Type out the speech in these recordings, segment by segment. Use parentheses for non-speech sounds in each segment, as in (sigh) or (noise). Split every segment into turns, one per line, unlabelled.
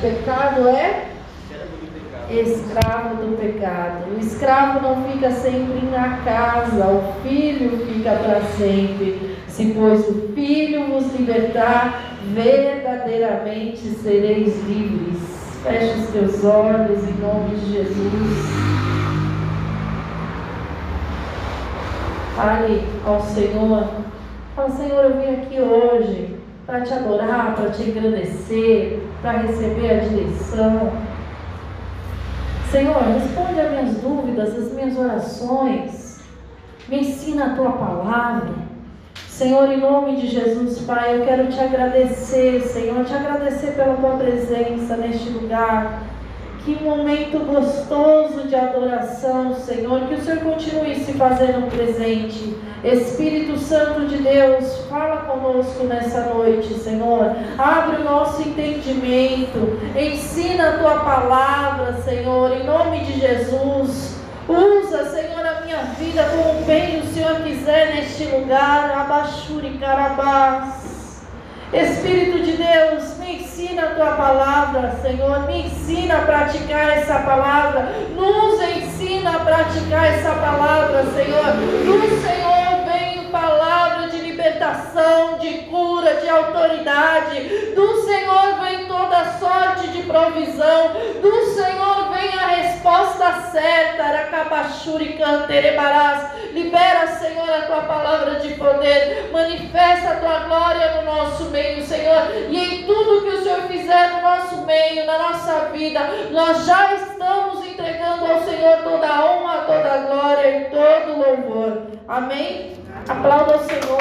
pecado é escravo do pecado. O escravo não fica sempre na casa, o filho fica para sempre. Se, pois, o filho vos libertar, verdadeiramente sereis livres. Feche os teus olhos em nome de Jesus. Fale ao Senhor. Fala, Senhor, eu vim aqui hoje para te adorar, para te agradecer, para receber a direção. Senhor, responde as minhas dúvidas, as minhas orações. Me ensina a tua palavra. Senhor, em nome de Jesus, Pai, eu quero te agradecer, Senhor, te agradecer pela tua presença neste lugar. Que momento gostoso de adoração, Senhor, que o Senhor continue se fazendo presente. Espírito Santo de Deus, fala conosco nessa noite, Senhor. Abre o nosso entendimento. Ensina a tua palavra, Senhor, em nome de Jesus. Usa, Senhor, a minha vida como bem o Senhor quiser neste lugar. Abachuri carabás. Espírito de Deus, me ensina a tua palavra, Senhor. Me ensina a praticar essa palavra. Nos ensina a praticar essa palavra, Senhor. Do Senhor vem palavra de libertação, de cura, de autoridade. Do Senhor vem toda sorte de provisão. Do Senhor vem a resposta certa. Aracabachuri canterebarás. Libera, Senhor, a tua palavra de poder. Manifesta a tua glória no nosso meio, Senhor. E em tudo que o Senhor fizer no nosso meio, na nossa vida, nós já estamos entregando ao Senhor toda a honra, toda a glória e todo o louvor. Amém? Aplauda o Senhor.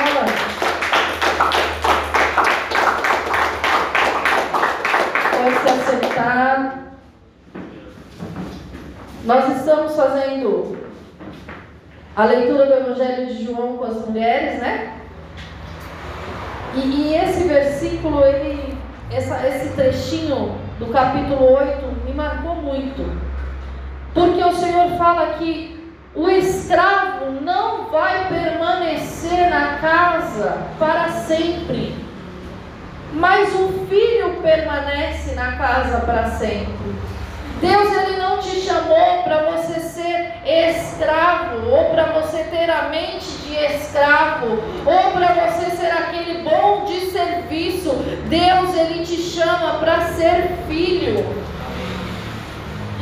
Pode se assentar. Nós estamos fazendo a leitura do Evangelho de João com as mulheres, né? E, e esse versículo, ele, essa, esse trechinho do capítulo 8 me marcou muito. Porque o Senhor fala que o escravo não vai permanecer na casa para sempre, mas o filho permanece na casa para sempre. Deus ele não te chamou para você ser escravo, ou para você ter a mente de escravo, ou para você ser aquele bom de serviço. Deus ele te chama para ser filho.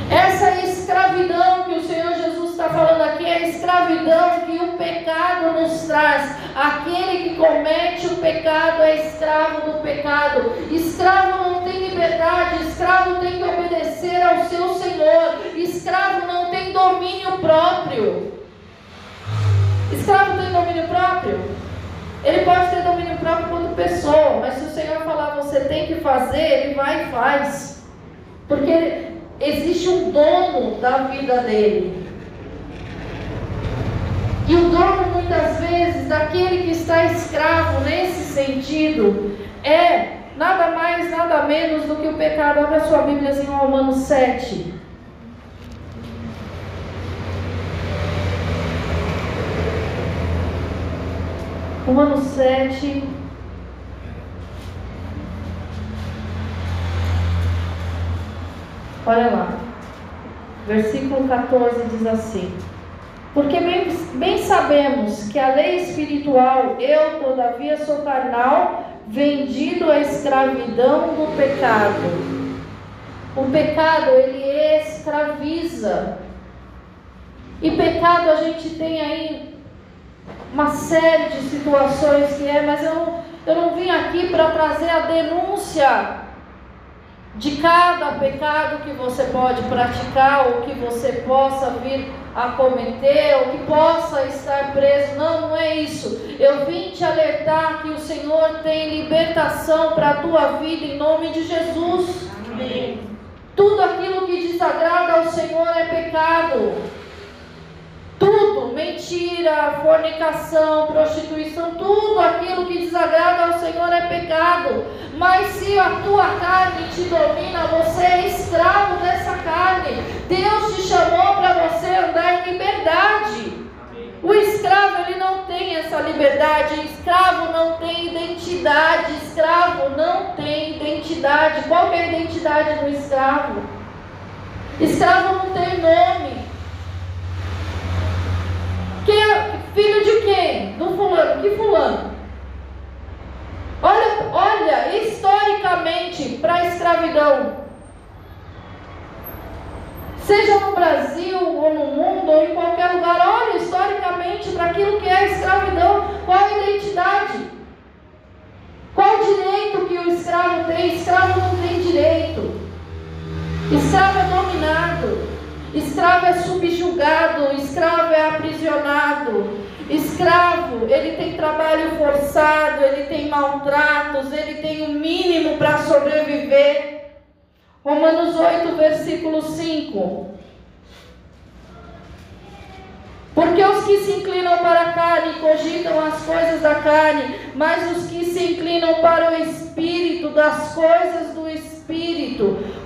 Essa escravidão que o Senhor Jesus está falando aqui é a escravidão que o pecado nos traz. Aquele que comete o pecado é escravo do pecado. Escravo não tem liberdade, escravo tem que obedecer ao seu Senhor. Escravo não tem domínio próprio. Escravo tem domínio próprio? Ele pode ter domínio próprio quando pessoa, mas se o Senhor falar você tem que fazer, ele vai e faz. Porque existe um dono da vida dele. E o dono, muitas vezes, daquele que está escravo nesse sentido, é nada mais, nada menos do que o pecado. Abra sua Bíblia em Romanos 7. Romanos 7. Olha lá. Versículo 14 diz assim: Porque bem, bem sabemos que a lei espiritual, eu todavia sou carnal, vendido à escravidão do pecado. O pecado, ele escraviza. E pecado a gente tem aí uma série de situações que é, mas eu eu não vim aqui para trazer a denúncia de cada pecado que você pode praticar ou que você possa vir a cometer ou que possa estar preso. Não, não é isso. Eu vim te alertar que o Senhor tem libertação para a tua vida em nome de Jesus. Amém. Tudo aquilo que desagrada ao Senhor é pecado. Tudo, mentira, fornicação, prostituição, tudo aquilo que desagrada ao Senhor é pecado. Mas se a tua carne te domina, você é escravo dessa carne. Deus te chamou para você andar em liberdade. O escravo ele não tem essa liberdade. Escravo não tem identidade. Escravo não tem identidade. Qual é a identidade do escravo? Escravo não tem nome. Quem é, filho de quem? Do fulano. Que fulano? Olha, olha historicamente para a escravidão. Seja no Brasil ou no mundo ou em qualquer lugar, olha historicamente para aquilo que é a escravidão, qual a identidade? Qual o direito que o escravo tem? Escravo não tem direito. Escravo é dominado. Escravo é subjugado. Escravo é aprisionado. Escravo, ele tem trabalho forçado, ele tem maltratos, ele tem o mínimo para sobreviver. Romanos 8, versículo 5. Porque os que se inclinam para a carne cogitam as coisas da carne, mas os que se inclinam para o espírito, das coisas do espírito.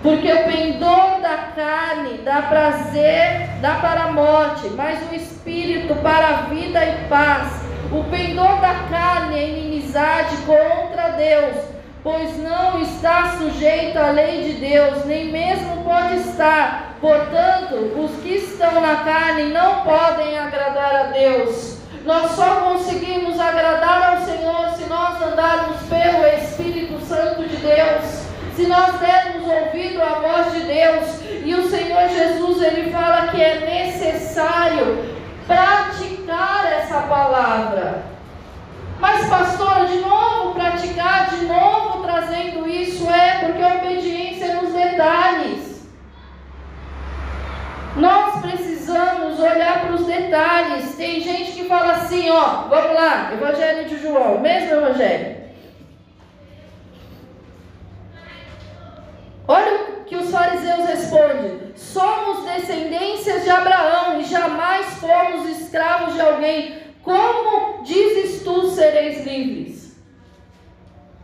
Porque o pendor da carne dá prazer, dá para a morte, mas o espírito para a vida e paz. O pendor da carne é inimizade contra Deus pois não está sujeito à lei de Deus, nem mesmo pode estar. Portanto, os que estão na carne não podem agradar a Deus. Nós só conseguimos agradar ao Senhor se nós andarmos pelo Espírito Santo de Deus, se nós dermos ouvido à voz de Deus. E o Senhor Jesus, ele fala que é necessário praticar essa palavra. Mas, pastora, de novo praticar, de novo trazendo isso, é porque a obediência é nos detalhes. Nós precisamos olhar para os detalhes. Tem gente que fala assim, ó, vamos lá, Evangelho de João, mesmo Evangelho. Olha o que os fariseus respondem: somos descendências de Abraão e jamais fomos escravos de alguém. Como dizes tu sereis livres?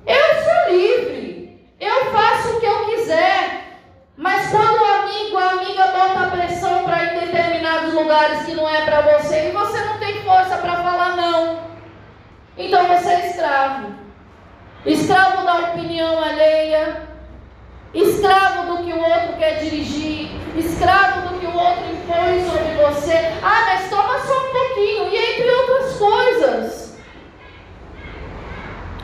Eu sou livre. Eu faço o que eu quiser. Mas quando o amigo, a amiga bota pressão para ir em determinados lugares que não é para você e você não tem força para falar não, então você é escravo. Escravo da opinião alheia, escravo do que o outro quer dirigir, escravo do que o outro impõe sobre você. Ah, mas toma só um pouquinho, e entre outras coisas.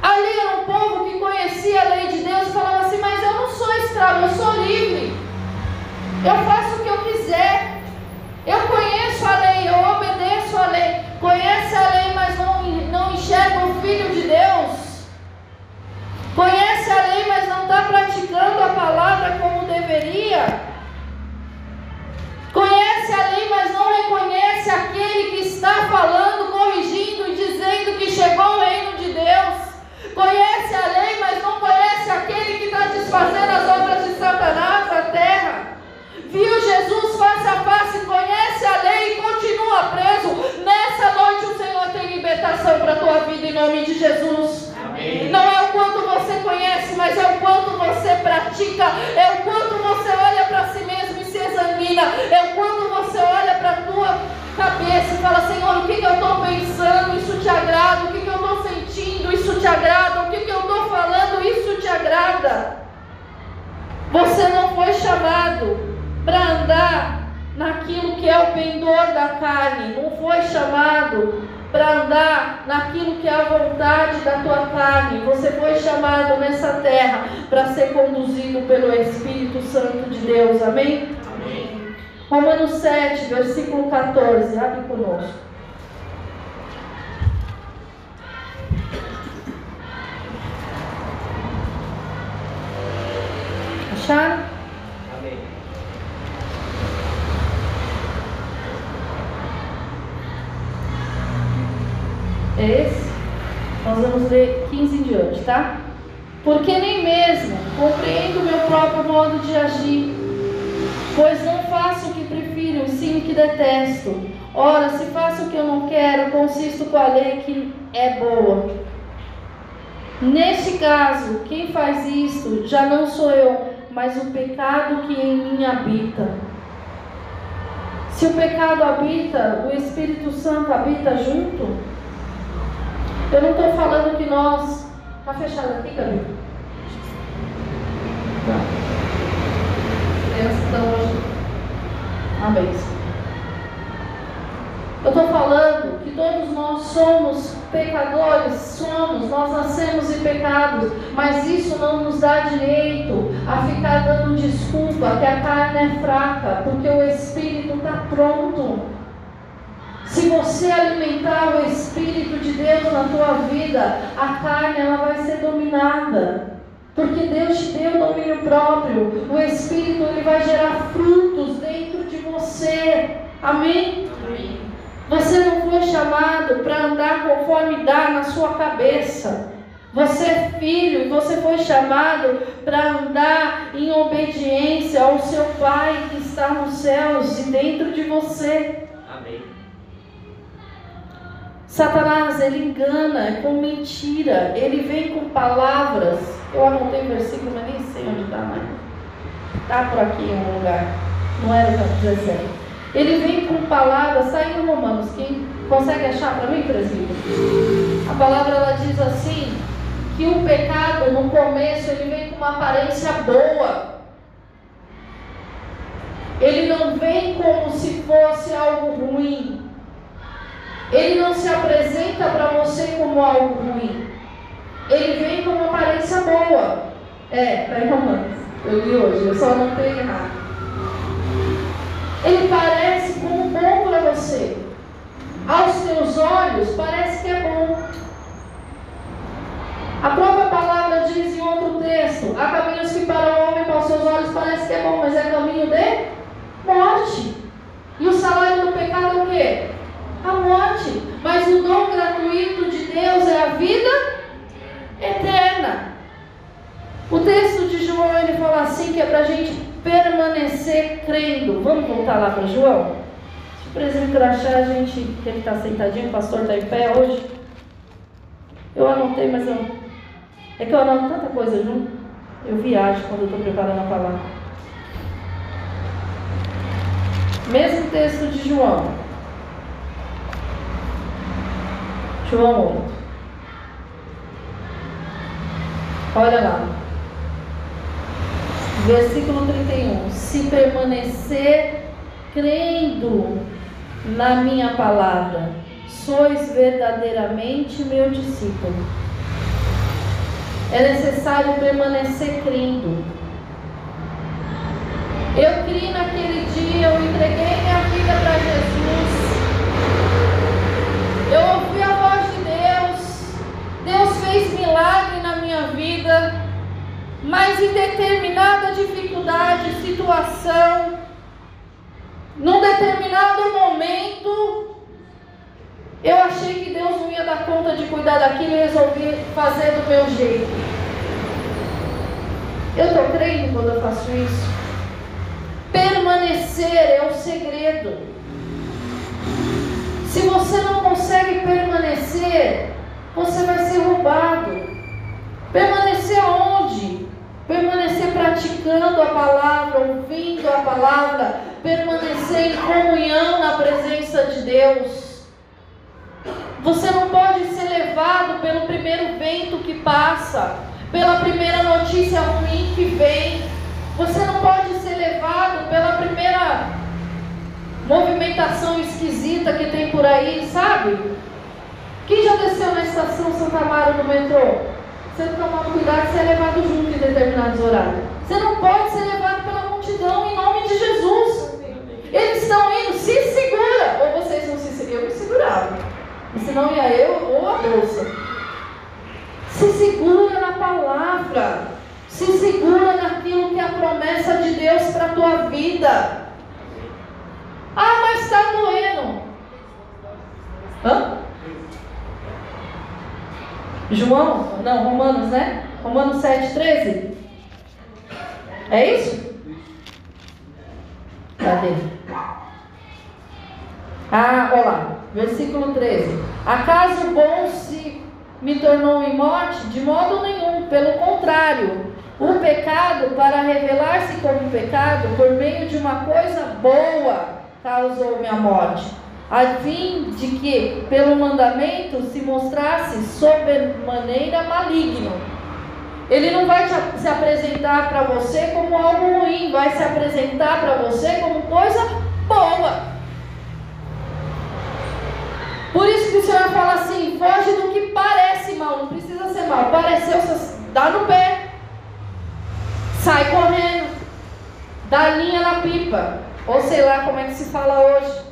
Ali era um povo que conhecia a lei de Deus e falava assim: Mas eu não sou escravo, eu sou livre. Eu faço o que eu quiser. Eu conheço a lei, eu obedeço a lei. Conhece a lei, mas não, não enxerga o Filho de Deus. Conhece a lei, mas não está praticando a palavra como deveria. Conhece a lei, mas não reconhece aquele que está falando, corrigindo e dizendo que chegou o reino de Deus. Conhece a lei, mas não conhece aquele que está desfazendo as obras de Satanás na terra. Viu Jesus face a face, conhece a lei e continua preso. Nessa noite o Senhor tem libertação para a tua vida em nome de Jesus. Não é o quanto você conhece, mas é o quanto você pratica, é o quanto você olha para si mesmo e se examina, é o quanto você olha para a tua cabeça e fala, Senhor, o que, que eu estou pensando, isso te agrada, o que, que eu estou sentindo, isso te agrada, o que, que eu estou falando, isso te agrada. Você não foi chamado para andar naquilo que é o pendor da carne, não foi chamado para andar naquilo que é a vontade da tua carne. Você foi chamado nessa terra para ser conduzido pelo Espírito Santo de Deus. Amém? Amém. Romanos 7, versículo 14. Abre conosco. Acharam? é esse? Nós vamos ler 15 em diante, tá? Porque nem mesmo compreendo o meu próprio modo de agir, pois não faço o que prefiro, sim o que detesto. Ora, se faço o que eu não quero, consisto com a lei que é boa. Neste caso, quem faz isto já não sou eu, mas o pecado que em mim habita. Se o pecado habita, o Espírito Santo habita junto? Eu não estou falando que nós. Está fechado aqui, Camila? Tá. Crianças estão hoje. Amém. Eu estou falando que todos nós somos pecadores, somos, nós nascemos em pecados, mas isso não nos dá direito a ficar dando desculpa que a carne é fraca, porque o Espírito está pronto. Se você alimentar o Espírito de Deus na tua vida, a carne ela vai ser dominada. Porque Deus te deu domínio próprio. O Espírito ele vai gerar frutos dentro de você. Amém? Amém. Você não foi chamado para andar conforme dá na sua cabeça. Você é filho e você foi chamado para andar em obediência ao seu Pai que está nos céus e dentro de você. Satanás, ele engana com mentira, ele vem com palavras. Eu anotei o versículo, mas nem sei onde está mais. Está por aqui em um lugar. Não era o capítulo 17. Ele vem com palavras, está em Romanos. Quem consegue achar para mim, presbítero? A palavra ela diz assim: que o pecado no começo ele vem com uma aparência boa. Ele não vem como se fosse algo ruim. Ele não se apresenta para você como algo ruim. Ele vem com uma aparência boa. É, está em Romanos. Eu li hoje, eu só não tenho errado. Ele parece como bom para você. Aos teus olhos, parece que é bom. A própria palavra diz em outro texto: há caminhos que para o homem, para os seus olhos, parece que é bom, mas é caminho de morte. E o salário do pecado é o quê? a morte, mas o dom gratuito de Deus é a vida eterna. O texto de João ele fala assim que é para a gente permanecer crendo. Vamos voltar lá para João? Se o presbítero a gente, que ele está sentadinho, o pastor está em pé hoje. Eu anotei, mas eu, é que eu anoto tanta coisa junto. Eu viajo quando eu estou preparando a palavra. Mesmo texto de João. João 8. Olha lá. Versículo 31. Se permanecer crendo na minha palavra, sois verdadeiramente meu discípulo. É necessário permanecer crendo. Eu criei naquele dia, eu entreguei minha vida para Jesus. Eu ouvi a voz de Deus. Deus fez milagre na minha vida. Mas em determinada dificuldade, situação, num determinado momento, eu achei que Deus não ia dar conta de cuidar daquilo e resolvi fazer do meu jeito. Eu estou crendo quando eu faço isso. Permanecer é o segredo. Se você não consegue permanecer, você vai ser roubado. Permanecer aonde? Permanecer praticando a palavra, ouvindo a palavra, permanecer em comunhão na presença de Deus. Você não pode ser levado pelo primeiro vento que passa, pela primeira notícia ruim que vem. Você não pode ser levado pela primeira movimentação esquisita que tem por aí, sabe? Quem já desceu na estação Santa Amaro no metrô? Você tomar cuidado, você é levado junto em determinados horários. Você não pode ser levado pela multidão em nome de Jesus. Eles estão indo, se segura. Ou vocês não se seguram, eu me segurava. E senão ia eu ou a bolsa. Se segura na palavra. Se segura naquilo que é a promessa de Deus para a tua vida. Ah, mas está doendo. Hã? João? Não, Romanos, né? Romanos 7, 13. É isso? Cadê? Ah, olha lá. Versículo 13. Acaso o bom se me tornou em morte? De modo nenhum. Pelo contrário. O pecado, para revelar-se como pecado, por meio de uma coisa boa, causou minha morte. A fim de que, pelo mandamento, se mostrasse sobremaneira maligno. Ele não vai se apresentar para você como algo ruim, vai se apresentar para você como coisa boa. Por isso que o Senhor fala assim: foge do que parece mal, não precisa ser mal. Pareceu, dá no pé, sai correndo, dá linha na pipa, ou sei lá como é que se fala hoje.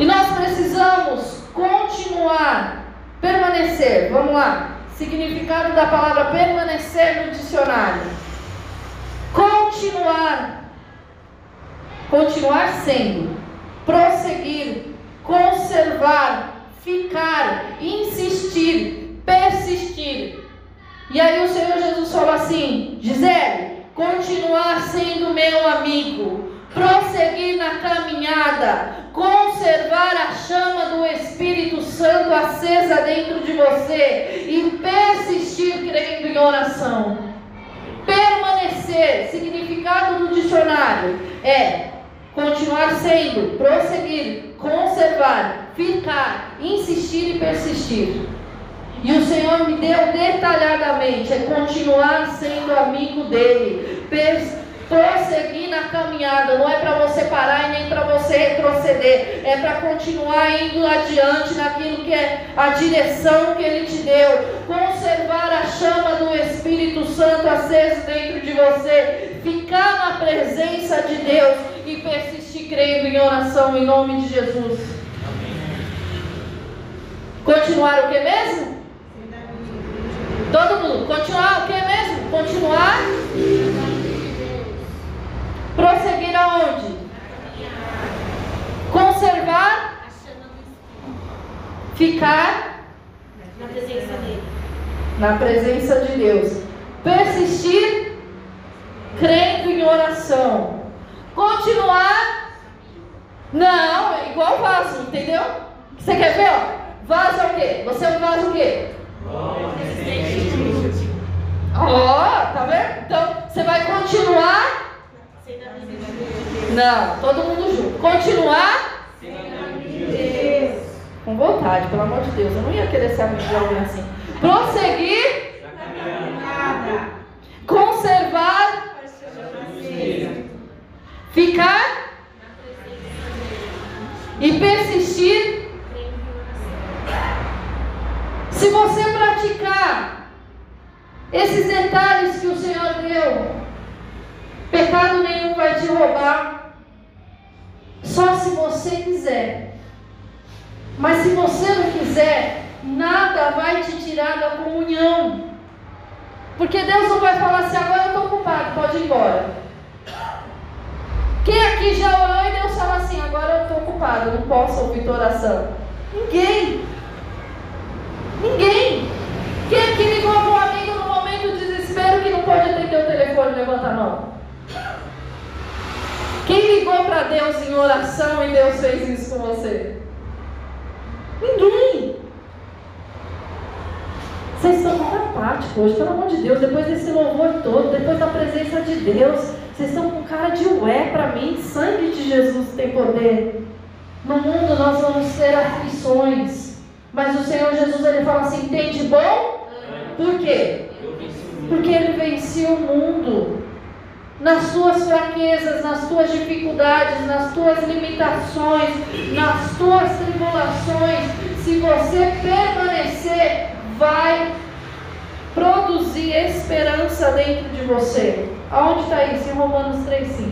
E nós precisamos continuar, permanecer. Vamos lá. Significado da palavra permanecer no dicionário. Continuar. Continuar sendo. Prosseguir. Conservar. Ficar. Insistir. Persistir. E aí o Senhor Jesus falou assim: Gisele, continuar sendo meu amigo prosseguir na caminhada, conservar a chama do Espírito Santo acesa dentro de você e persistir crendo em oração. Permanecer, significado do dicionário, é continuar sendo, prosseguir, conservar, ficar, insistir e persistir. E o Senhor me deu detalhadamente, é continuar sendo amigo dele, persistir prosseguir na caminhada, não é para você parar e nem para você retroceder, é para continuar indo adiante naquilo que é a direção que Ele te deu, conservar a chama do Espírito Santo acesa dentro de você, ficar na presença de Deus e persistir crendo em oração em nome de Jesus. Continuar o que mesmo? Todo mundo, continuar o que mesmo? Continuar Prosseguir aonde? Conservar. Ficar.
Na presença dele.
Na presença de Deus. Persistir. Crendo em oração. Continuar. Não, é igual vaso, entendeu? Você quer ver, ó? Vaso é o quê? Você é um vaso o quê? Ó, oh, tá vendo? Então, você vai continuar não, todo mundo junto. Continuar? Com vontade, pelo amor de Deus. Eu não ia querer ser amigo de alguém assim. Prosseguir. Conservar. Ficar. E persistir. Se você praticar esses detalhes que o Senhor deu, Pecado nenhum vai te roubar, só se você quiser. Mas se você não quiser, nada vai te tirar da comunhão. Porque Deus não vai falar assim, agora eu estou ocupado, pode ir embora. Quem aqui já orou e Deus fala assim, agora eu estou ocupado, não posso ouvir tua oração? Ninguém. Ninguém. Quem aqui ligou para um amigo no momento de desespero que não pode atender o telefone, levanta a mão. Quem ligou para Deus em oração e Deus fez isso com você? Ninguém. Vocês estão muito apáticos hoje, pelo amor de Deus, depois desse louvor todo, depois da presença de Deus, vocês estão com cara de ué para mim, sangue de Jesus tem poder. No mundo nós vamos ter aflições, mas o Senhor Jesus ele fala assim: entende bom? Por quê? Porque ele venceu o mundo nas suas fraquezas, nas tuas dificuldades, nas tuas limitações, nas tuas tribulações, se você permanecer, vai produzir esperança dentro de você. Aonde está isso? Em Romanos 3,5.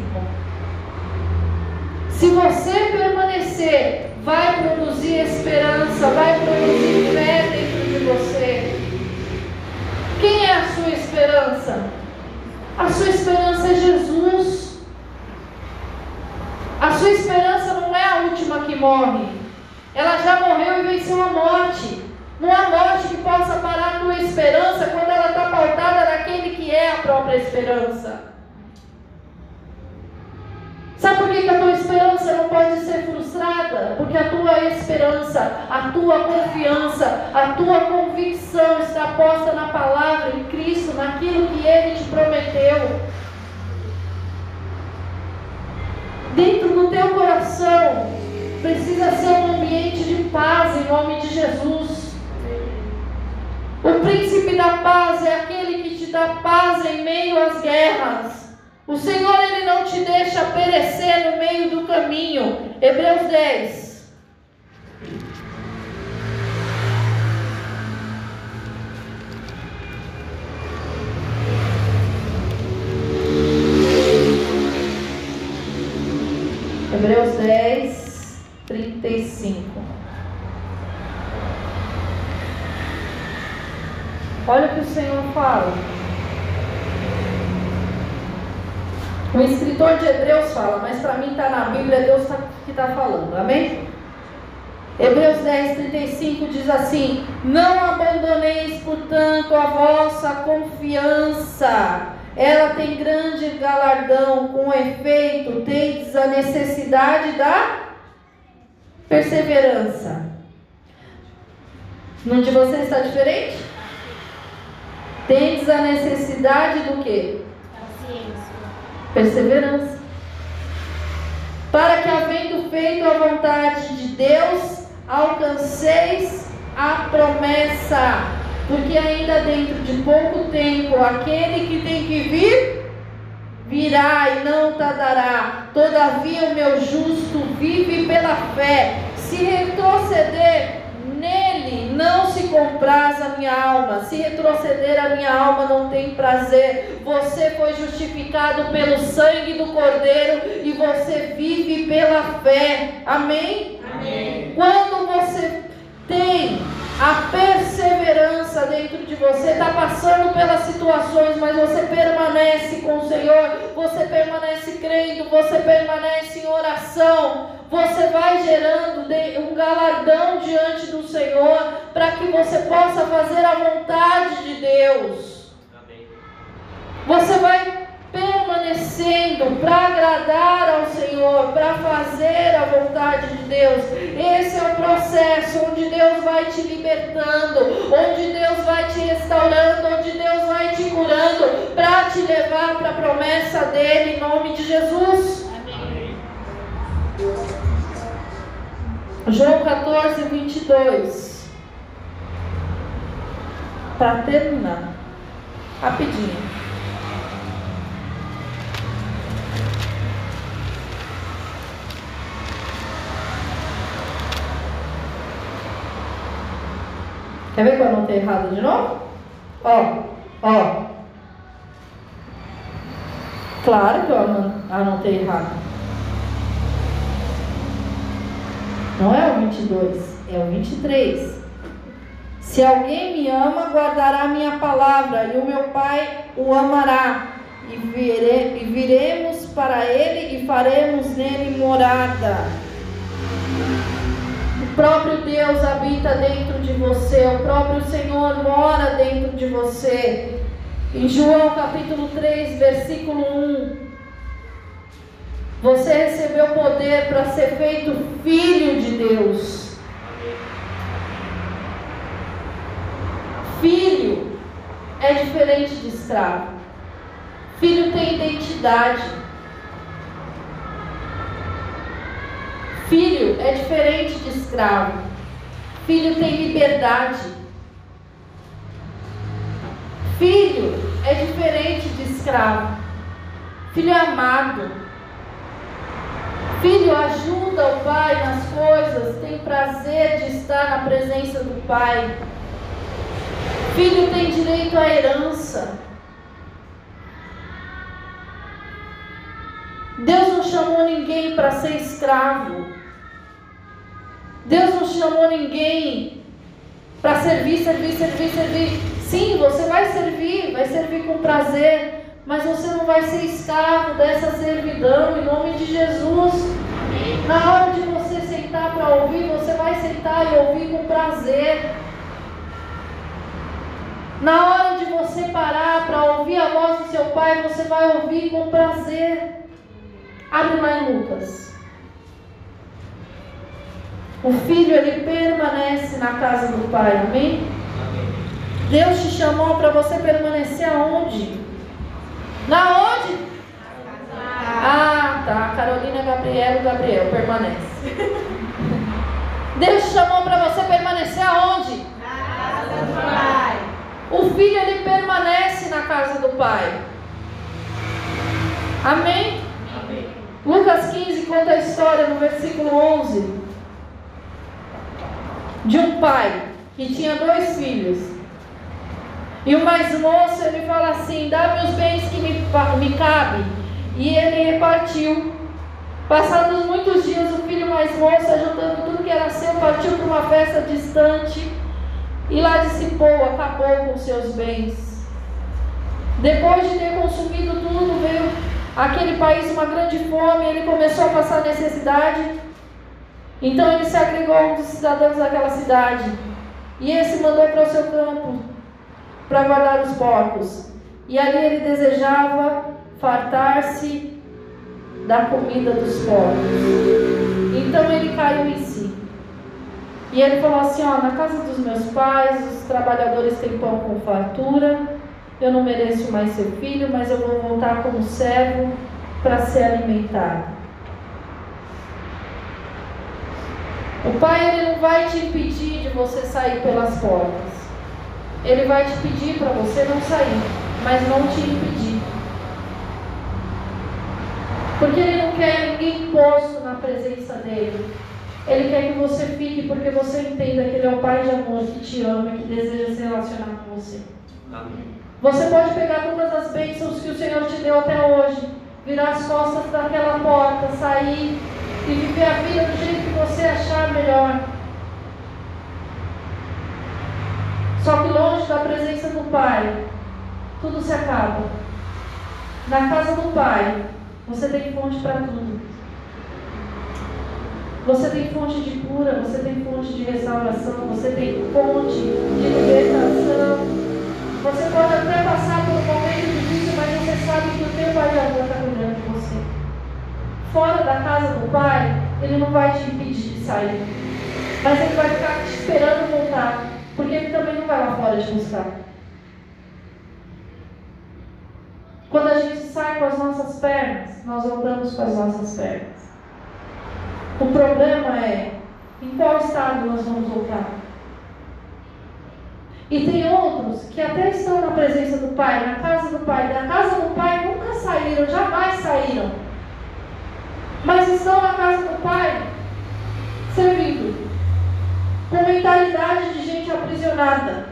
Se você permanecer, vai produzir esperança, vai produzir fé dentro de você. Quem é a sua esperança? A sua esperança é Jesus. A sua esperança não é a última que morre. Ela já morreu e venceu a morte. Não há morte que possa parar a tua esperança quando ela está pautada naquele que é a própria esperança. Sabe por que, a tua esperança não pode ser frustrada? Porque a tua esperança, a tua confiança, a tua convicção está posta na palavra, em Cristo, naquilo que Ele te prometeu. Dentro do teu coração, precisa ser um ambiente de paz em nome de Jesus. O príncipe da paz é aquele que te dá paz em meio às guerras. O Senhor não te deixa perecer no meio do caminho. Hebreus 10. Hebreus 10, 35. Olha o que o Senhor fala. O escritor de Hebreus fala, mas para mim está na Bíblia, Deus tá, que está falando, amém? Hebreus 10, 35 diz assim: Não abandoneis, portanto, a vossa confiança ela tem grande galardão, com efeito, tendes a necessidade da perseverança. No de você está diferente? Tendes a necessidade do que?
Paciência.
Perseverança. Para que, havendo feito a vontade de Deus, alcanceis a promessa porque ainda dentro de pouco tempo aquele que tem que vir virá e não tardará. Todavia o meu justo vive pela fé. Se retroceder nele, não se compraz a minha alma. Se retroceder a minha alma não tem prazer. Você foi justificado pelo sangue do Cordeiro e você vive pela fé. Amém?
Amém.
Quando você tem a perseverança dentro de você, está passando pelas situações, mas você permanece com o Senhor, você permanece crendo, você permanece em oração, você vai gerando um galardão diante do Senhor, para que você possa fazer a vontade de Deus. Você vai permanecendo para agradar ao Senhor, para fazer a vontade de Deus. Esse é o processo onde Deus vai te libertando, onde Deus vai te restaurando, onde Deus vai te curando, para te levar para a promessa dele em nome de Jesus.
Amém.
João 14, 22. Para terminar, rapidinho. Quer ver que eu anotei errado de novo? Ó, ó. Claro que eu anotei errado. Não é o 22, é o 23. Se alguém me ama, guardará a minha palavra, e o meu Pai o amará, e, vire, e viremos para ele e faremos nele morada próprio Deus habita dentro de você, o próprio Senhor mora dentro de você. Em João capítulo 3, versículo 1, você recebeu poder para ser feito filho de Deus. Filho é diferente de escravo. Filho tem identidade. Filho é diferente de escravo. Filho tem liberdade. Filho é diferente de escravo. Filho é amado. Filho ajuda o pai nas coisas, tem prazer de estar na presença do pai. Filho tem direito à herança. Deus não chamou ninguém para ser escravo. Deus não chamou ninguém para servir, servir, servir, servir. Sim, você vai servir, vai servir com prazer, mas você não vai ser escravo dessa servidão em nome de Jesus. Na hora de você sentar para ouvir, você vai sentar e ouvir com prazer. Na hora de você parar para ouvir a voz do seu pai, você vai ouvir com prazer. Abre lá em Lucas. O filho ele permanece na casa do pai, amém? Deus te chamou para você permanecer aonde? Na onde? Ah, tá. Carolina, Gabriela, Gabriel, permanece. Deus chamou para você permanecer aonde?
Na casa do Pai.
O filho ele permanece na casa do Pai. Amém? Amém. Lucas 15 conta a história no versículo 11 de um pai que tinha dois filhos. E o mais moço ele fala assim: dá-me os bens que me, me cabem. E ele repartiu. Passados muitos dias, o filho mais moço, juntando tudo que era seu, partiu para uma festa distante e lá dissipou, acabou com seus bens. Depois de ter consumido tudo, veio aquele país uma grande fome, ele começou a passar necessidade. Então ele se agregou a um dos cidadãos daquela cidade. E esse mandou para o seu campo para guardar os porcos. E ali ele desejava fartar-se da comida dos porcos. Então ele caiu em si. E ele falou assim: ó, na casa dos meus pais, os trabalhadores têm pão com fartura. Eu não mereço mais ser filho, mas eu vou voltar como servo para ser alimentado. O pai ele não vai te impedir de você sair pelas portas. Ele vai te pedir para você não sair, mas não te impedir. Porque ele não quer ninguém posto na presença dele. Ele quer que você fique porque você entenda que ele é o pai de amor que te ama e que deseja se relacionar com você. Amém. Você pode pegar todas as bênçãos que o Senhor te deu até hoje, virar as costas daquela porta, sair e viver a vida do jeito que você achar melhor. Só que longe da presença do Pai, tudo se acaba. Na casa do Pai, você tem fonte para tudo. Você tem fonte de cura, você tem fonte de restauração, você tem fonte de libertação. Você pode até passar por um momento difícil, mas você sabe que o teu Pai de amor está cuidando de você fora da casa do pai, ele não vai te impedir de sair. Mas ele vai ficar te esperando voltar. Porque ele também não vai lá fora te buscar. Quando a gente sai com as nossas pernas, nós voltamos com as nossas pernas. O problema é em qual estado nós vamos voltar. E tem outros que até estão na presença do Pai, na casa do Pai. Da casa do Pai nunca saíram, jamais saíram mas estão na casa do Pai, servindo, com mentalidade de gente aprisionada,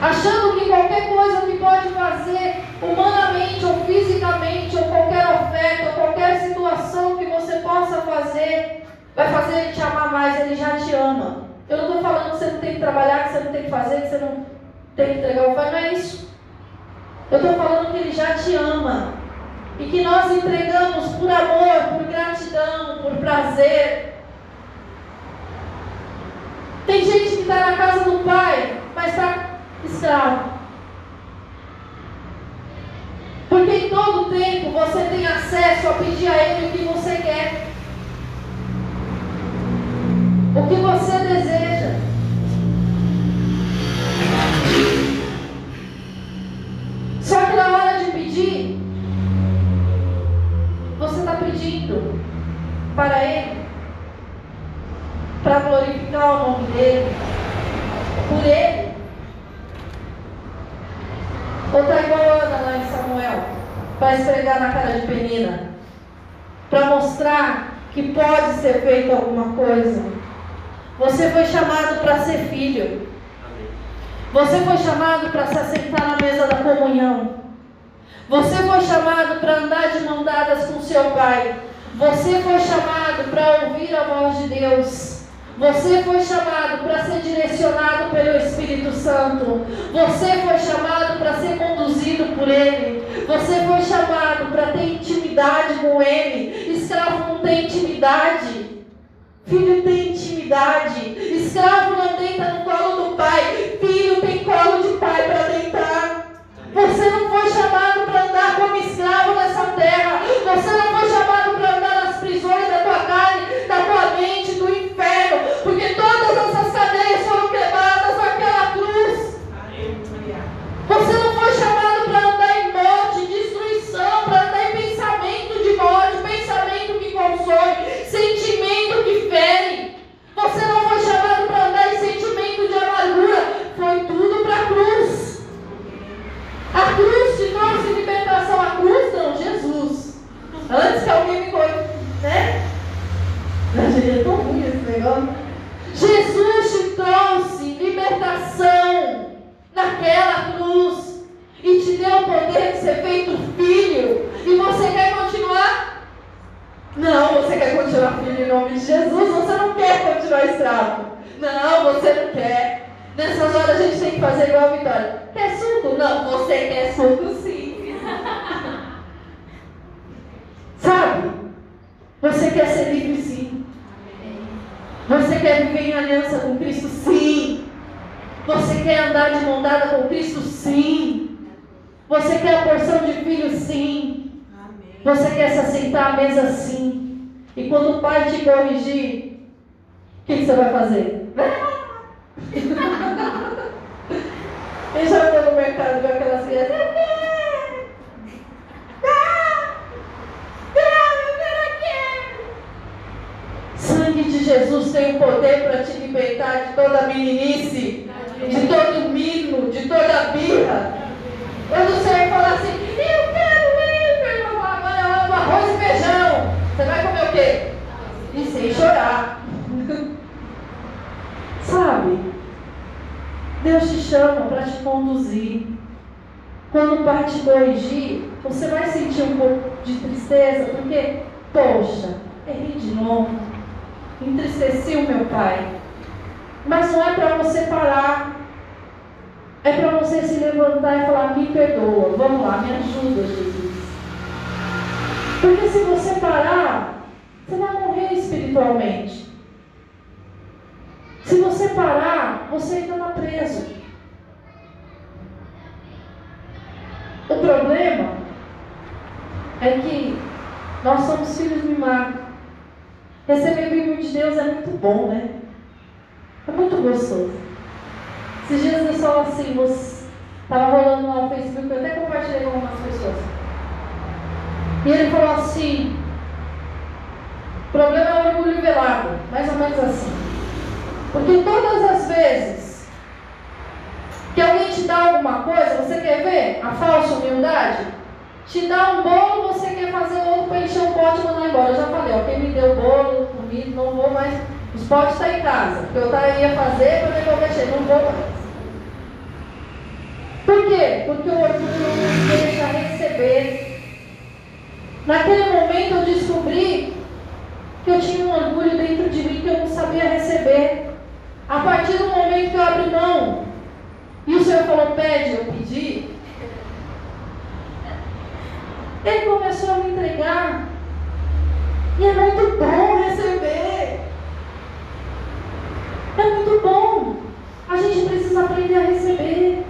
achando que qualquer coisa que pode fazer humanamente ou fisicamente, ou qualquer oferta, ou qualquer situação que você possa fazer, vai fazer ele te amar mais, ele já te ama. Eu não estou falando que você não tem que trabalhar, que você não tem que fazer, que você não tem que entregar oferta, não é isso. Eu estou falando que ele já te ama e que nós entregamos por amor, por gratidão, por prazer. Tem gente que está na casa do pai, mas está escravo. Porque em todo tempo você tem acesso a pedir a Ele o que você quer, o que você deseja. Só que na hora de pedir, para Ele, para glorificar o nome dEle, por Ele. Ou está igual Ana lá em Samuel, para esfregar na cara de Penina, para mostrar que pode ser feito alguma coisa. Você foi chamado para ser filho. Você foi chamado para se assentar na mesa da comunhão. Você foi chamado para andar de mão dadas com seu Pai. Você foi chamado para ouvir a voz de Deus. Você foi chamado para ser direcionado pelo Espírito Santo. Você foi chamado para ser conduzido por Ele. Você foi chamado para ter intimidade com Ele. Escravo não tem intimidade. Filho tem intimidade. Escravo não deita no colo do pai. Filho tem colo de pai para deitar. Você não foi chamado andar como escravo nessa terra. Você não foi chamado Jesus te trouxe libertação naquela cruz e te deu o poder de ser feito filho. E você quer continuar? Não, você quer continuar filho em nome de Jesus. Você não quer continuar escravo. Não, você não quer. Nessas horas a gente tem que fazer igual a Vitória. Quer suco? Não, você quer suco sim. (laughs) Sabe? Você quer ser livre sim. Você quer viver em aliança com Cristo sim. Você quer andar de mão dada com Cristo sim. Você quer a porção de filho sim. Você quer se assentar à mesa sim. E quando o pai te corrigir, o que, que você vai fazer? Quem já foi no mercado com aquelas crianças? Eu quero! Ah! Eu quero! Sangue de Jesus tem o poder para te libertar de toda meninice, de todo mimo, de toda birra. Eu não sei falar assim, eu quero ir, meu amanhã arroz e feijão. Você vai comer o quê? E sem chorar. (laughs) Sabe? Deus te chama para te conduzir. Quando o Pai te corrigir, você vai sentir um pouco de tristeza, porque, poxa, errei de novo, entristeci o meu Pai. Mas não é para você parar, é para você se levantar e falar: me perdoa, vamos lá, me ajuda, Jesus. Porque se você parar, você vai morrer espiritualmente. Se você parar, você ainda está preso. O problema é que nós somos filhos mimados. Receber Bíblia de Deus é muito bom, né? É muito gostoso. Esses dias eu só assim, estava rolando lá no Facebook, eu até compartilhei com algumas pessoas. E ele falou assim: o problema é o orgulho velado, mais ou menos assim. Porque todas as vezes que alguém te dá alguma coisa, você quer ver a falsa humildade? Te dá um bolo, você quer fazer outro para encher o pote e mandar embora. Eu já falei, ó, quem me deu bolo, comido, não vou mais. Os potes estão tá em casa. Porque eu ia fazer para devolver cheio, não vou mais. Por quê? Porque o orgulho não nos deixa receber. Naquele momento eu descobri que eu tinha um orgulho dentro de mim que eu não sabia receber. A partir do momento que eu abri mão, e o Senhor falou, pede, eu pedi, ele começou a me entregar. E é muito bom receber. É muito bom. A gente precisa aprender a receber.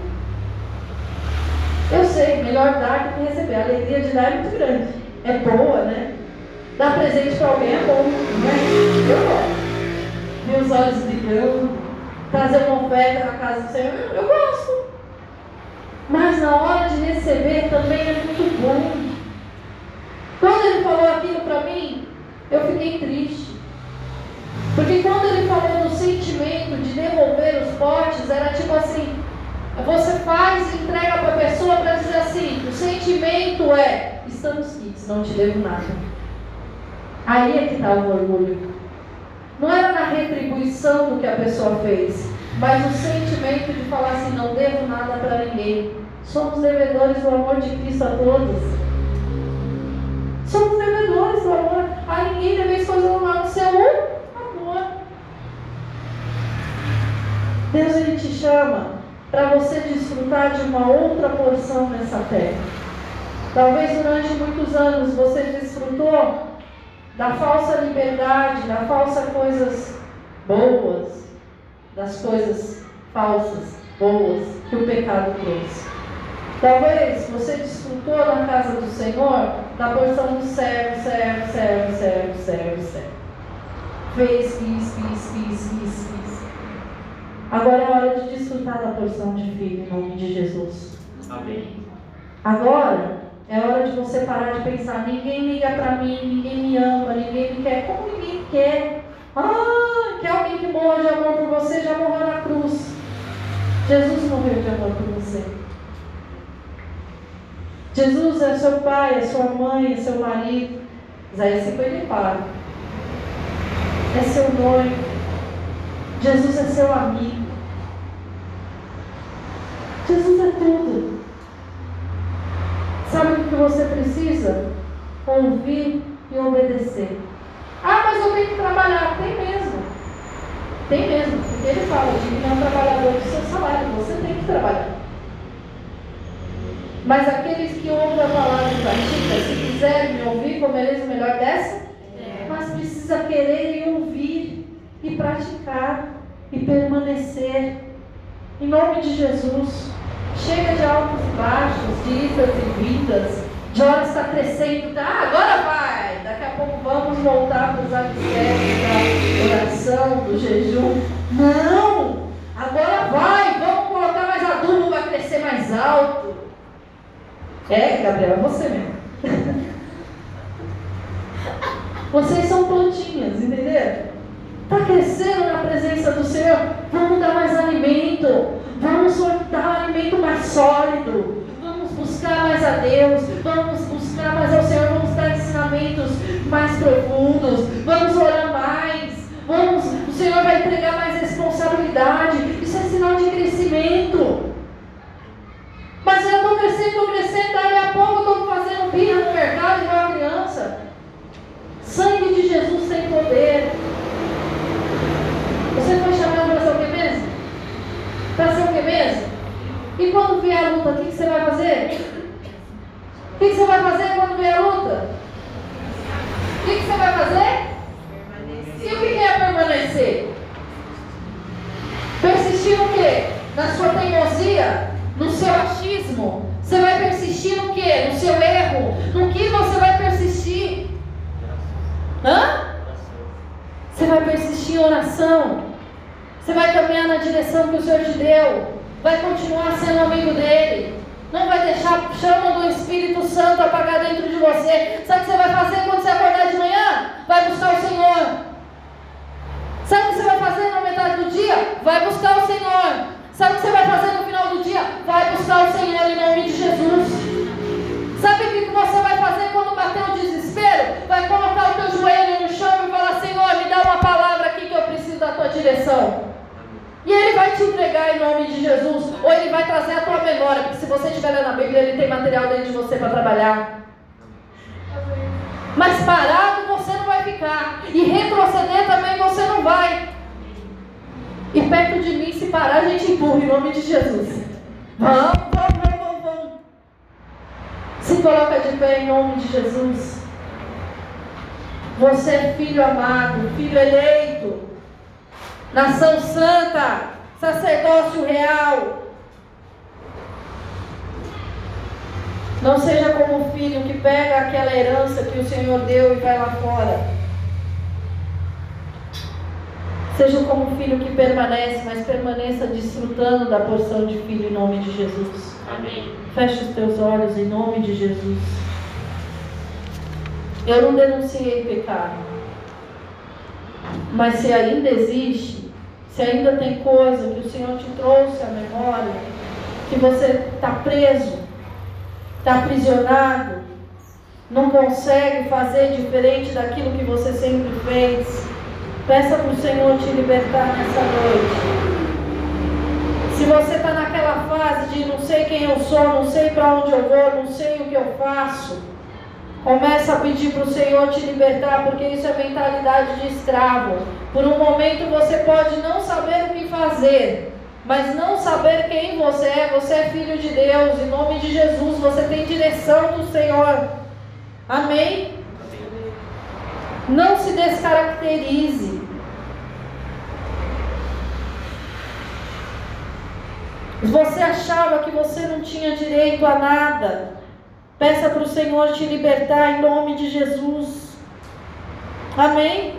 Eu sei, melhor dar que receber. A alegria de dar é muito grande. É boa, né? Dar presente para alguém é bom, né? Eu gosto ver os olhos brilhando, trazer uma oferta na casa do Senhor, eu, eu gosto. Mas na hora de receber também é muito bom. Quando ele falou aquilo para mim, eu fiquei triste. Porque quando ele falou no sentimento de devolver os potes, era tipo assim: você faz e entrega para a pessoa para dizer assim: o sentimento é, estamos quites, não te devo nada. Aí é que está o orgulho. Não era na retribuição do que a pessoa fez, mas o sentimento de falar assim: não devo nada para ninguém. Somos devedores do amor de Cristo a todos. Somos devedores do amor. A ninguém deveis coisa normal no seu amor. Deus ele te chama para você desfrutar de uma outra porção nessa terra. Talvez durante muitos anos você desfrutou da falsa liberdade, da falsa coisas boas, das coisas falsas, boas que o pecado trouxe. Talvez você desfrutou na casa do Senhor da porção do servo, servo, servo, servo, servo, servo. Fez, fiz, fiz, fiz, fiz, fiz. Agora é hora de desfrutar da porção de filho em nome de Jesus.
Amém.
Agora é hora de você parar de pensar, ninguém liga para mim, ninguém me ama, ninguém me quer. Como ninguém quer? Ah, quer alguém que morra de amor por você, já morreu na cruz. Jesus morreu de amor por você. Jesus é seu pai, é sua mãe, é seu marido. Isaías 54. É seu noivo. Jesus é seu amigo. Jesus é tudo. Sabe o que você precisa? Ouvir e obedecer. Ah, mas eu tenho que trabalhar. Tem mesmo. Tem mesmo. Porque ele fala, de é um trabalhador do seu salário, você tem que trabalhar. Mas aqueles que ouvem a palavra e praticam, se quiserem me ouvir, comereis o melhor dessa, é. mas precisa querer e ouvir e praticar e permanecer. Em nome de Jesus. Chega de altos e baixos, de idas e vindas, de hora está crescendo, tá? Agora vai! Daqui a pouco vamos voltar para os alicerces da oração, do jejum. Não! Agora vai! Vamos colocar mais adubo para crescer mais alto. É, Gabriel, é você mesmo. (laughs) Vocês são plantinhas, entenderam? Está crescendo na presença do Senhor? Vamos dar mais alimento. Vamos dar alimento mais sólido. Vamos buscar mais a Deus. Vamos buscar mais ao Senhor. Vamos dar ensinamentos mais profundos. Vamos orar mais. Vamos, o Senhor vai entregar mais responsabilidade. Isso é sinal de crescimento. Mas eu estou crescendo, estou crescendo, daí a pouco eu estou fazendo birra no mercado igual a criança. Sangue de Jesus tem poder. Você foi chamado para ser o que mesmo? Para ser o que mesmo? E quando vier a luta, o que, você vai fazer? O que, você vai fazer quando vier a luta? O que, você vai fazer? E o que, é permanecer? Persistir no quê? Na sua teimosia? No seu achismo? Você vai persistir no quê? No seu erro? No que você vai persistir? Hã? Você vai persistir em oração. Você vai caminhar na direção que o Senhor te deu. Vai continuar sendo amigo dele. Não vai deixar chama do Espírito Santo apagar dentro de você. Sabe o que você vai fazer quando você acordar de manhã? Vai buscar o Senhor. Sabe o que você vai fazer na metade do dia? Vai buscar o Senhor. Sabe o que você vai fazer no final do dia? Vai buscar o Senhor em nome de Jesus. Sabe o que você vai fazer quando bater o desespero? Vai colocar o teu joelho no chão e falar: Senhor, me dá uma palavra aqui que eu preciso da tua direção. E ele vai te entregar em nome de Jesus, ou ele vai trazer a tua memória, porque se você estiver lendo a Bíblia, ele tem material dentro de você para trabalhar. Mas parado você não vai ficar, e retroceder também você não vai. E perto de mim, se parar, a gente empurra em nome de Jesus. Vamos, vamos, vamos, vamos. Se coloca de pé em nome de Jesus. Você é filho amado, filho eleito nação santa, sacerdócio real. Não seja como o filho que pega aquela herança que o Senhor deu e vai lá fora. Seja como filho que permanece, mas permaneça desfrutando da porção de filho em nome de Jesus. Amém. Feche os teus olhos em nome de Jesus. Eu não denunciei pecado. Mas se ainda existe, se ainda tem coisa que o Senhor te trouxe à memória, que você está preso, está aprisionado, não consegue fazer diferente daquilo que você sempre fez, peça para o Senhor te libertar nessa noite. Se você está naquela fase de não sei quem eu sou, não sei para onde eu vou, não sei o que eu faço, Começa a pedir para o Senhor te libertar, porque isso é mentalidade de escravo. Por um momento você pode não saber o que fazer, mas não saber quem você é. Você é filho de Deus, em nome de Jesus, você tem direção do Senhor. Amém? Não se descaracterize. Você achava que você não tinha direito a nada. Peça para o Senhor te libertar em nome de Jesus. Amém?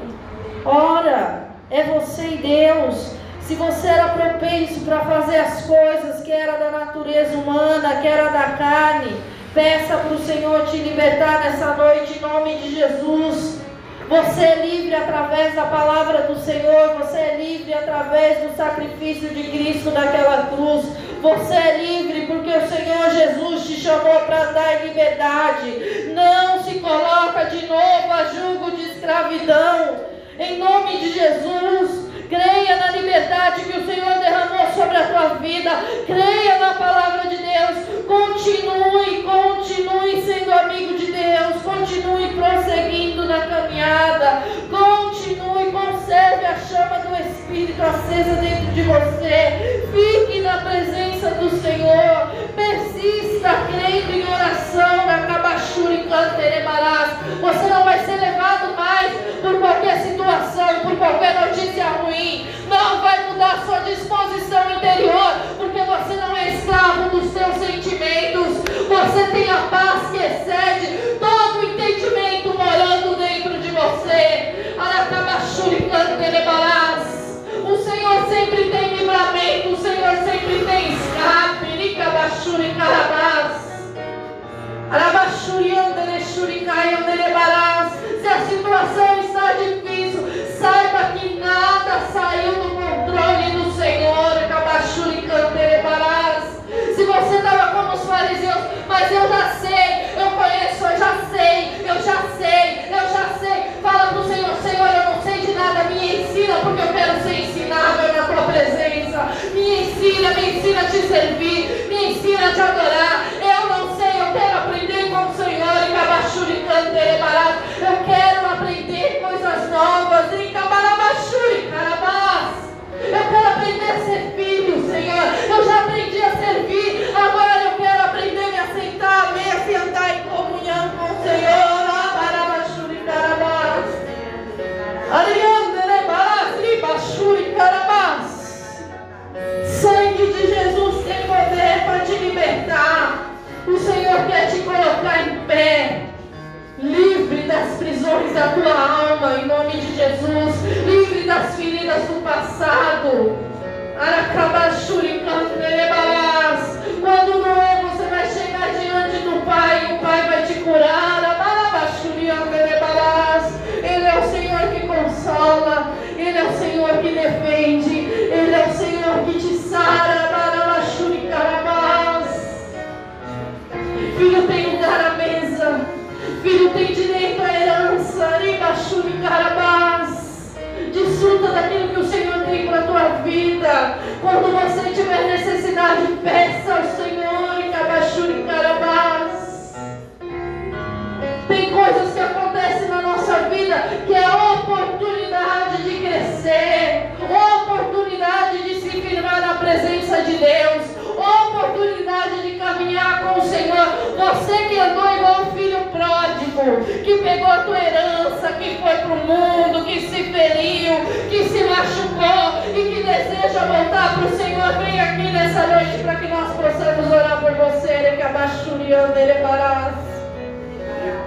Ora, é você e Deus. Se você era propenso para fazer as coisas que era da natureza humana, que era da carne, peça para o Senhor te libertar nessa noite em nome de Jesus. Você é livre através da palavra do Senhor, você é livre através do sacrifício de Cristo naquela cruz. Você é livre porque o Senhor Jesus te chamou para dar liberdade. Não se coloca de novo a jugo de escravidão. Em nome de Jesus. Creia na liberdade espírito acesa dentro de você. Fique na presença do Senhor. Persista crendo em oração. Você não vai ser levado mais por qualquer situação, por qualquer notícia ruim. Não vai mudar sua disposição interior, sempre tem escape. Nicabachuri carabás. Se a situação está difícil, saiba que nada saiu do controle do Senhor. Se você estava como os fariseus, mas eu já sei, eu conheço, eu já sei, eu já sei, eu já sei. Fala para o Senhor, Senhor, eu não sei de nada, me ensina, porque eu quero ser ensinado na tua. Me ensina, me ensina a te servir, me ensina a te adorar. Eu não sei, eu quero aprender com o Senhor Cabachuri Canterebarás. Eu quero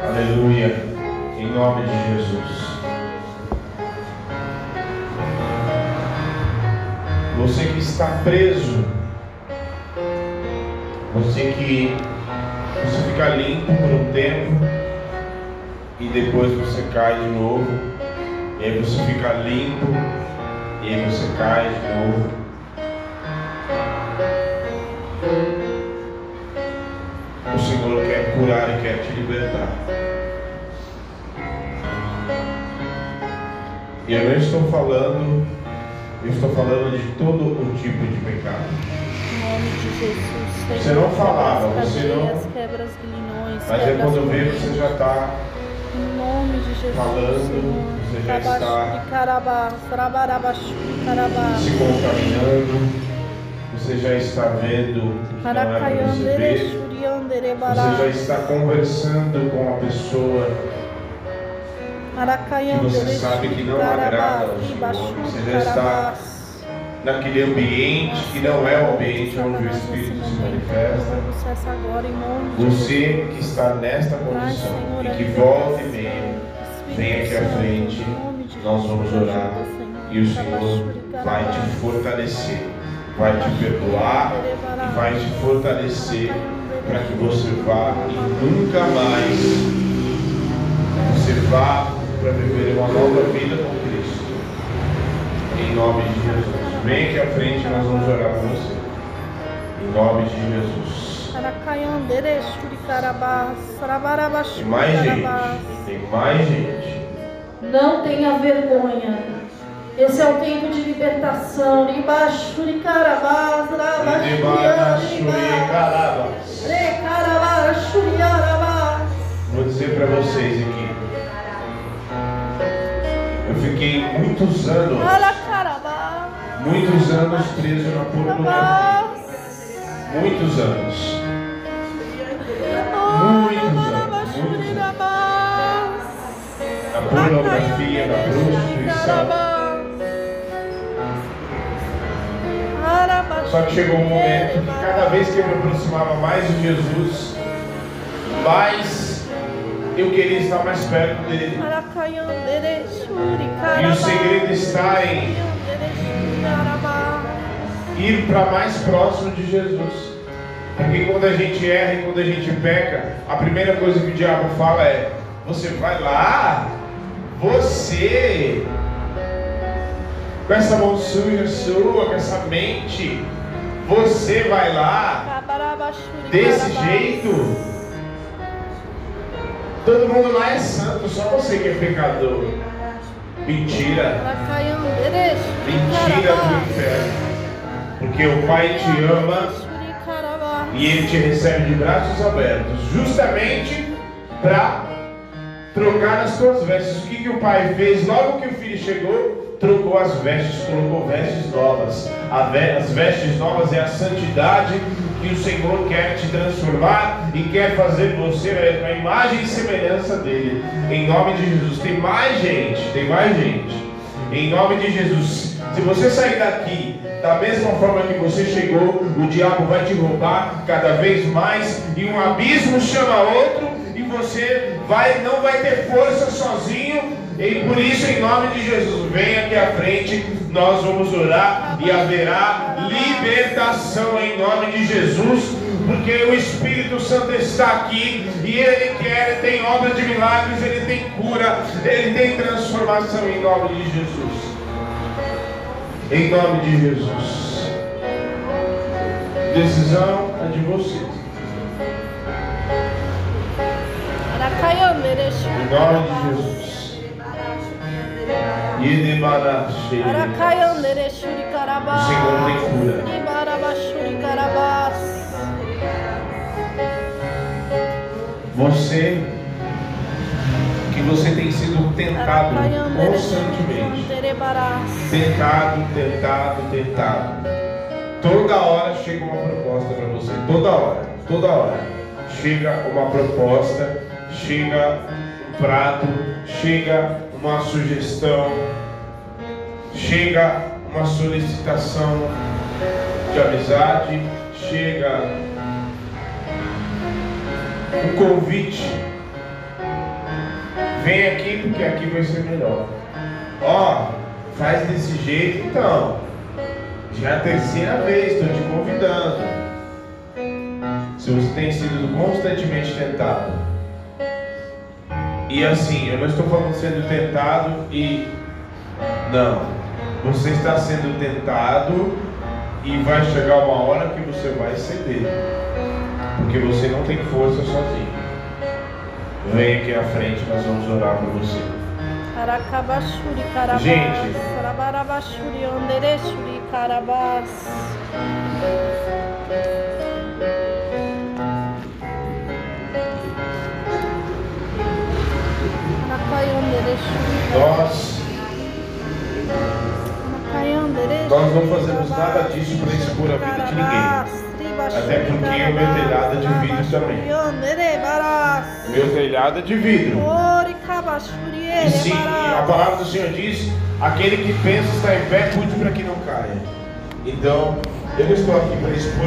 Aleluia. Em nome de Jesus. Você que está preso você que você fica limpo por um tempo e depois você cai de novo. E aí você fica limpo e aí você cai de novo. Libertar. E eu não estou falando, eu estou falando de todo o tipo de pecado
nome de Jesus.
Você não falava, você não.
Quebra as grilhões,
Mas é quando vê, você já está. Falando, você já está. Se contaminando. Você já está vendo o que não é para você ver. Você já está conversando com a pessoa que você sabe que não agrada ao Senhor. Você já está naquele ambiente que não é o ambiente onde o Espírito se manifesta. Você que está nesta condição e que volta e meia, vem aqui à frente, nós vamos orar e o Senhor vai te fortalecer, vai te perdoar e vai te fortalecer para que você vá e nunca mais você vá para viver uma nova vida com Cristo. Em nome de Jesus. Vem aqui à frente, nós vamos orar por você. Em nome de Jesus. Tem mais gente. Tem mais gente.
Não tenha vergonha. Esse é o tempo de libertação.
Vou dizer para vocês aqui. Eu fiquei muitos anos Muitos anos preso na pornografia. Muitos anos. Muitos anos. Muitos anos. Na pornografia, na prostituição. Só que chegou um momento que cada vez que eu me aproximava mais de Jesus, mais eu queria estar mais perto dele. E o segredo está em ir para mais próximo de Jesus. Porque quando a gente erra e quando a gente peca, a primeira coisa que o diabo fala é: você vai lá, você, com essa mão suja sua, com essa mente, você vai lá, desse jeito. Todo mundo lá é santo, só você que é pecador. Mentira. Mentira do inferno. Porque o Pai te ama e Ele te recebe de braços abertos, justamente para trocar as tuas vestes. O que, que o Pai fez logo que o filho chegou? Trocou as vestes, colocou vestes novas. As vestes novas é a santidade que o Senhor quer te transformar e quer fazer você a imagem e semelhança dele. Em nome de Jesus. Tem mais gente, tem mais gente. Em nome de Jesus. Se você sair daqui da mesma forma que você chegou, o diabo vai te roubar cada vez mais e um abismo chama outro e você vai não vai ter força sozinho. E por isso, em nome de Jesus, venha aqui à frente, nós vamos orar e haverá libertação em nome de Jesus, porque o Espírito Santo está aqui e ele quer, ele tem obra de milagres, ele tem cura, ele tem transformação em nome de Jesus. Em nome de Jesus. Decisão é de vocês. Em nome de Jesus. O Senhor tem cura. Você que você tem sido tentado constantemente. Tentado, tentado, tentado. Toda hora chega uma proposta para você. Toda hora, toda hora. Chega uma proposta, chega um prato, chega uma sugestão, chega uma solicitação de amizade, chega um convite. Vem aqui porque aqui vai ser melhor. Ó, oh, faz desse jeito então. Já é a terceira vez, estou te convidando. Se você tem sido constantemente tentado, e assim, eu não estou falando sendo tentado e. Não. Você está sendo tentado e vai chegar uma hora que você vai ceder. Porque você não tem força sozinho. Vem aqui à frente, nós vamos orar por você. Gente, nós, nós não fazemos nada disso para expor a vida de ninguém. Até porque o meu telhado é de vidro também. Meu telhado é de vidro. E sim, a palavra do Senhor diz: aquele que pensa estar em pé, cuide para que não caia. Então, eu estou aqui para expor.